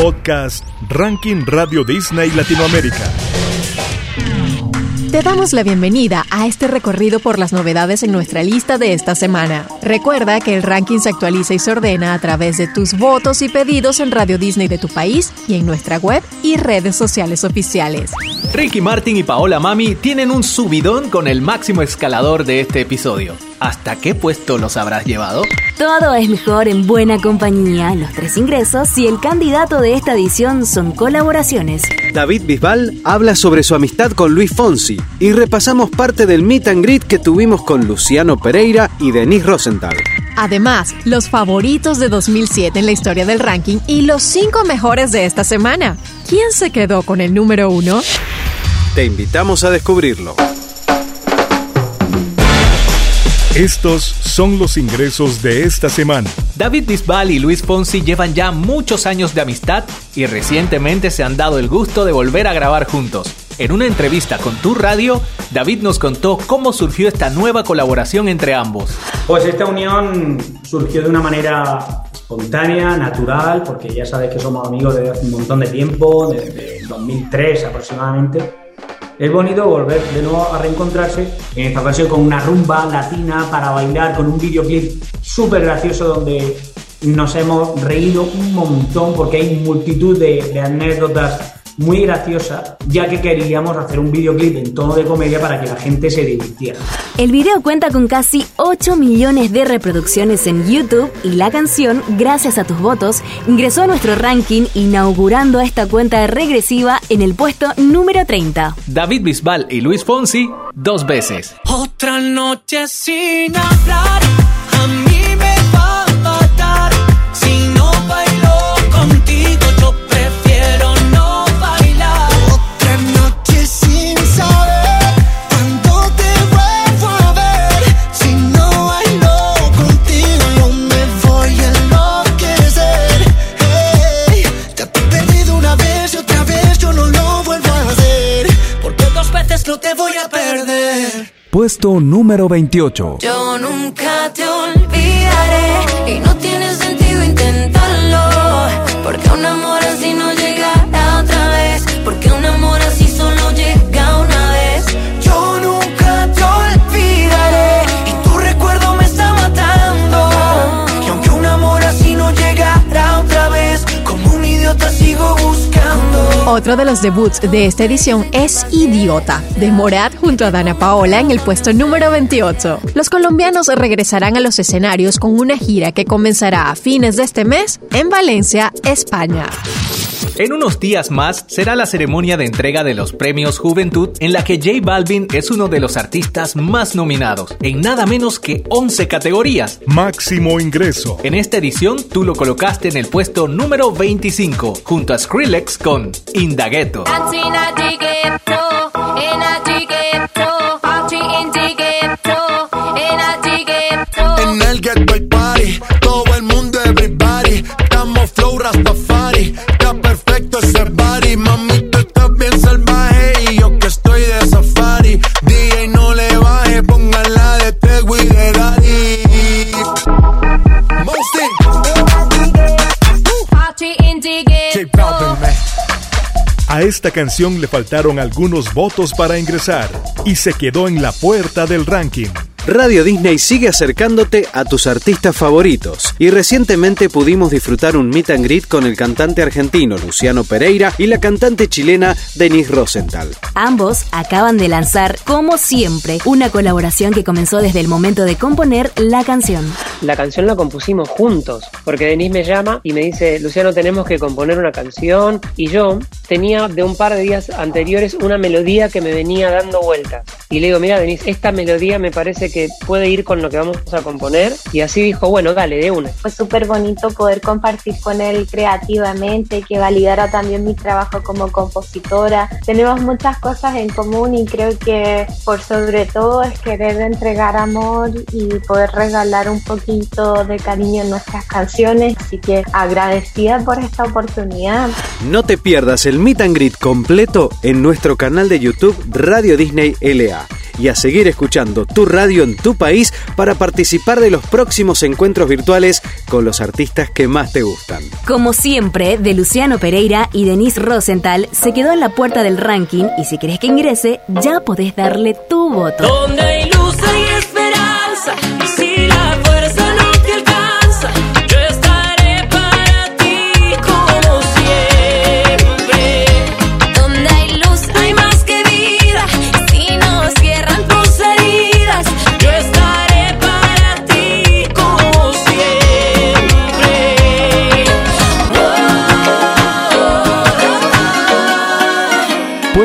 Podcast Ranking Radio Disney Latinoamérica. Te damos la bienvenida a este recorrido por las novedades en nuestra lista de esta semana. Recuerda que el ranking se actualiza y se ordena a través de tus votos y pedidos en Radio Disney de tu país y en nuestra web y redes sociales oficiales. Ricky Martin y Paola Mami tienen un subidón con el máximo escalador de este episodio. ¿Hasta qué puesto los habrás llevado? Todo es mejor en buena compañía, los tres ingresos y el candidato de esta edición son colaboraciones. David Bisbal habla sobre su amistad con Luis Fonsi y repasamos parte del meet and greet que tuvimos con Luciano Pereira y Denise Rosenthal. Además, los favoritos de 2007 en la historia del ranking y los cinco mejores de esta semana. ¿Quién se quedó con el número uno? Te invitamos a descubrirlo. Estos son los ingresos de esta semana. David Bisbal y Luis Fonsi llevan ya muchos años de amistad y recientemente se han dado el gusto de volver a grabar juntos. En una entrevista con Tu Radio, David nos contó cómo surgió esta nueva colaboración entre ambos. Pues esta unión surgió de una manera espontánea, natural, porque ya sabes que somos amigos desde hace un montón de tiempo, desde 2003 aproximadamente es bonito volver de nuevo a reencontrarse, en esta ocasión con una rumba latina para bailar, con un videoclip súper gracioso donde nos hemos reído un montón porque hay multitud de, de anécdotas muy graciosa, ya que queríamos hacer un videoclip en tono de comedia para que la gente se divirtiera. El video cuenta con casi 8 millones de reproducciones en YouTube y la canción, gracias a tus votos, ingresó a nuestro ranking inaugurando esta cuenta regresiva en el puesto número 30. David Bisbal y Luis Fonsi, dos veces. Otra noche sin hablar, Puesto número 28. Yo nunca te olvidaré y no tiene sentido intentarlo. Porque un amor De los debuts de esta edición es Idiota, de Morat junto a Dana Paola en el puesto número 28. Los colombianos regresarán a los escenarios con una gira que comenzará a fines de este mes en Valencia, España. En unos días más será la ceremonia de entrega de los premios Juventud en la que J Balvin es uno de los artistas más nominados, en nada menos que 11 categorías. Máximo ingreso. En esta edición tú lo colocaste en el puesto número 25, junto a Skrillex con Indagueto. A esta canción le faltaron algunos votos para ingresar y se quedó en la puerta del ranking. Radio Disney sigue acercándote a tus artistas favoritos y recientemente pudimos disfrutar un meet and greet con el cantante argentino Luciano Pereira y la cantante chilena Denise Rosenthal. Ambos acaban de lanzar, como siempre, una colaboración que comenzó desde el momento de componer la canción. La canción la compusimos juntos, porque Denise me llama y me dice, Luciano, tenemos que componer una canción. Y yo tenía de un par de días anteriores una melodía que me venía dando vueltas. Y le digo, mira, Denise, esta melodía me parece que puede ir con lo que vamos a componer. Y así dijo, bueno, dale, de una. Fue súper bonito poder compartir con él creativamente, que validara también mi trabajo como compositora. Tenemos muchas cosas en común y creo que por sobre todo es querer entregar amor y poder regalar un poquito de cariño en nuestras canciones. Así que agradecida por esta oportunidad. No te pierdas el meet and greet completo en nuestro canal de YouTube Radio Disney LA. Y a seguir escuchando tu radio en tu país para participar de los próximos encuentros virtuales con los artistas que más te gustan. Como siempre, de Luciano Pereira y Denise Rosenthal se quedó en la puerta del ranking y si querés que ingrese, ya podés darle tu voto.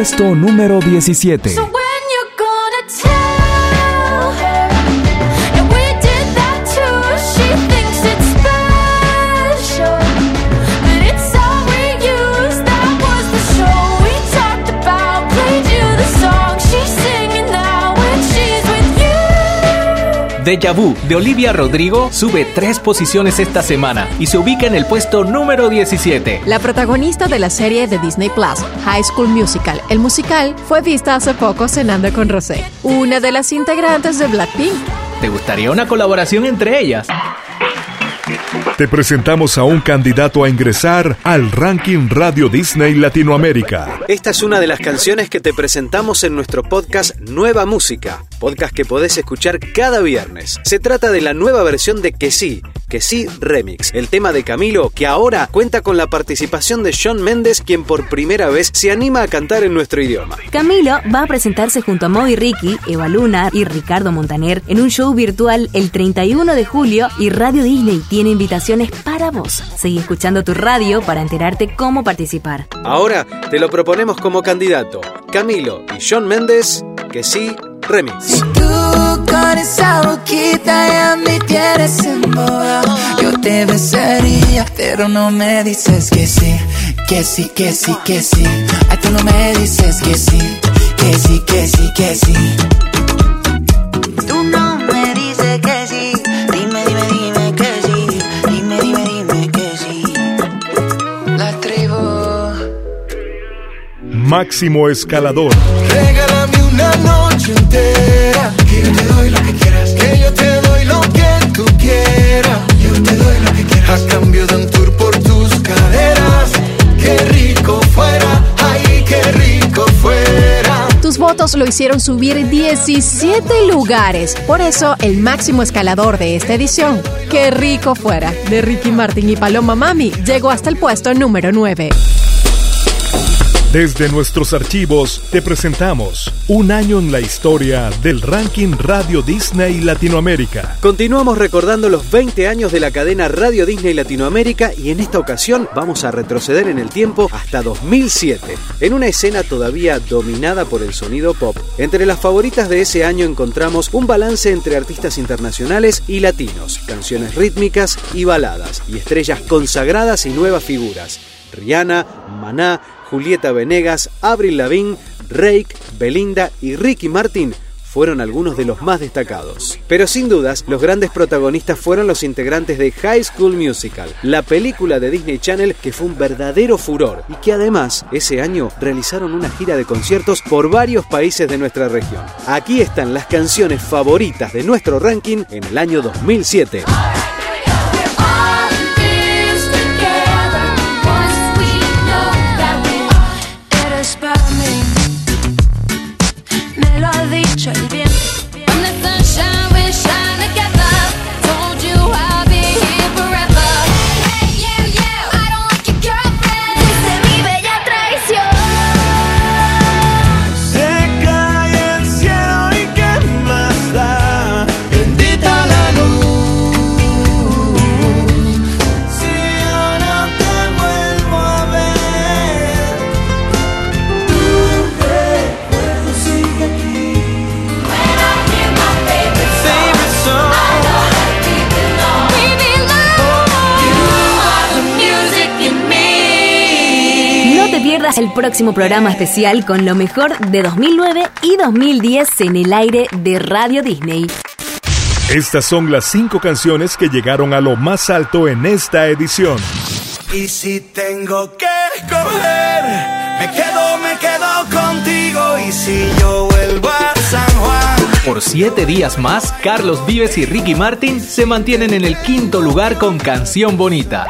Puesto número 17. Deja Vu de Olivia Rodrigo sube tres posiciones esta semana y se ubica en el puesto número 17. La protagonista de la serie de Disney Plus, High School Musical, el musical, fue vista hace poco cenando con Rosé, una de las integrantes de Blackpink. ¿Te gustaría una colaboración entre ellas? Te presentamos a un candidato a ingresar al ranking Radio Disney Latinoamérica. Esta es una de las canciones que te presentamos en nuestro podcast Nueva Música, podcast que podés escuchar cada viernes. Se trata de la nueva versión de Que sí, Que sí Remix, el tema de Camilo que ahora cuenta con la participación de Sean Méndez, quien por primera vez se anima a cantar en nuestro idioma. Camilo va a presentarse junto a Moby Ricky, Eva Luna y Ricardo Montaner en un show virtual el 31 de julio y Radio Disney tiene invitaciones para vos. Seguí escuchando tu radio para enterarte cómo participar. Ahora te lo proponemos como candidato. Camilo y Sean Méndez, Que sí Remix. Tú con esa boquita ya me tienes embobado Yo te besaría, pero no me dices que sí Que sí, que sí, que sí Ay, tú no me dices que sí Que sí, que sí, que sí Máximo Escalador. Regálame una noche entera. Que yo te doy lo que quieras. Que yo te doy lo que tú quieras. Yo te doy lo que quieras. A cambio de un tour por tus caderas. Qué rico fuera. Ay, qué rico fuera. Tus votos lo hicieron subir 17 lugares. Por eso, el máximo escalador de esta edición, Qué rico fuera, de Ricky Martin y Paloma Mami, llegó hasta el puesto número 9. Desde nuestros archivos te presentamos un año en la historia del ranking Radio Disney Latinoamérica. Continuamos recordando los 20 años de la cadena Radio Disney Latinoamérica y en esta ocasión vamos a retroceder en el tiempo hasta 2007, en una escena todavía dominada por el sonido pop. Entre las favoritas de ese año encontramos un balance entre artistas internacionales y latinos, canciones rítmicas y baladas, y estrellas consagradas y nuevas figuras. Rihanna, Maná, Julieta Venegas, Avril Lavigne, Rake, Belinda y Ricky Martin fueron algunos de los más destacados. Pero sin dudas, los grandes protagonistas fueron los integrantes de High School Musical, la película de Disney Channel que fue un verdadero furor y que además ese año realizaron una gira de conciertos por varios países de nuestra región. Aquí están las canciones favoritas de nuestro ranking en el año 2007. Pierdas el próximo programa especial con lo mejor de 2009 y 2010 en el aire de Radio Disney. Estas son las cinco canciones que llegaron a lo más alto en esta edición. Y si tengo que escoger, me quedo, me quedo contigo. Y si yo vuelvo a San Juan. Por siete días más, Carlos Vives y Ricky Martin se mantienen en el quinto lugar con Canción Bonita.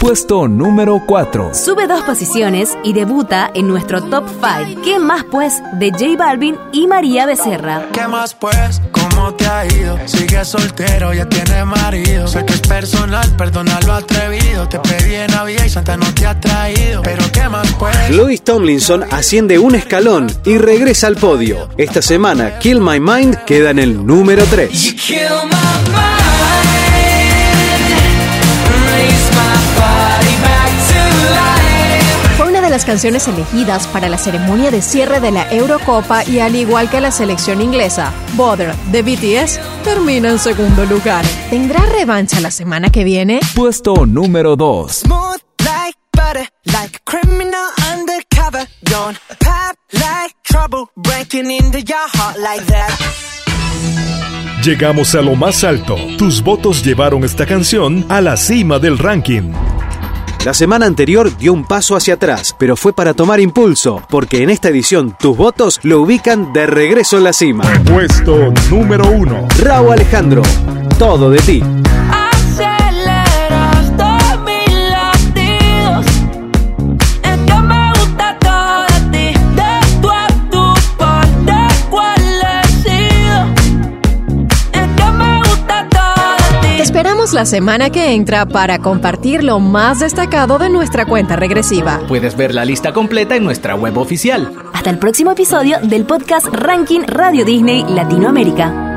Puesto número 4. Sube dos posiciones y debuta en nuestro top 5. ¿Qué más pues? De J Balvin y María Becerra. ¿Qué más pues? ¿Cómo te ha ido? Sigue soltero, ya tiene marido. Sé que es personal, perdona lo atrevido. Te pedí en Navidad y Santa no te ha traído. Pero ¿qué más pues? Louis Tomlinson asciende un escalón y regresa al podio. Esta semana, Kill My Mind queda en el número 3. Las canciones elegidas para la ceremonia de cierre de la Eurocopa y al igual que la selección inglesa, Bother de BTS termina en segundo lugar. ¿Tendrá revancha la semana que viene? Puesto número 2. Smooth like butter, like a criminal undercover. Don't pop like trouble, breaking into your heart like that. Llegamos a lo más alto. Tus votos llevaron esta canción a la cima del ranking. La semana anterior dio un paso hacia atrás, pero fue para tomar impulso, porque en esta edición tus votos lo ubican de regreso en la cima. Puesto número 1. Raúl Alejandro, todo de ti. Esperamos la semana que entra para compartir lo más destacado de nuestra cuenta regresiva. Puedes ver la lista completa en nuestra web oficial. Hasta el próximo episodio del podcast Ranking Radio Disney Latinoamérica.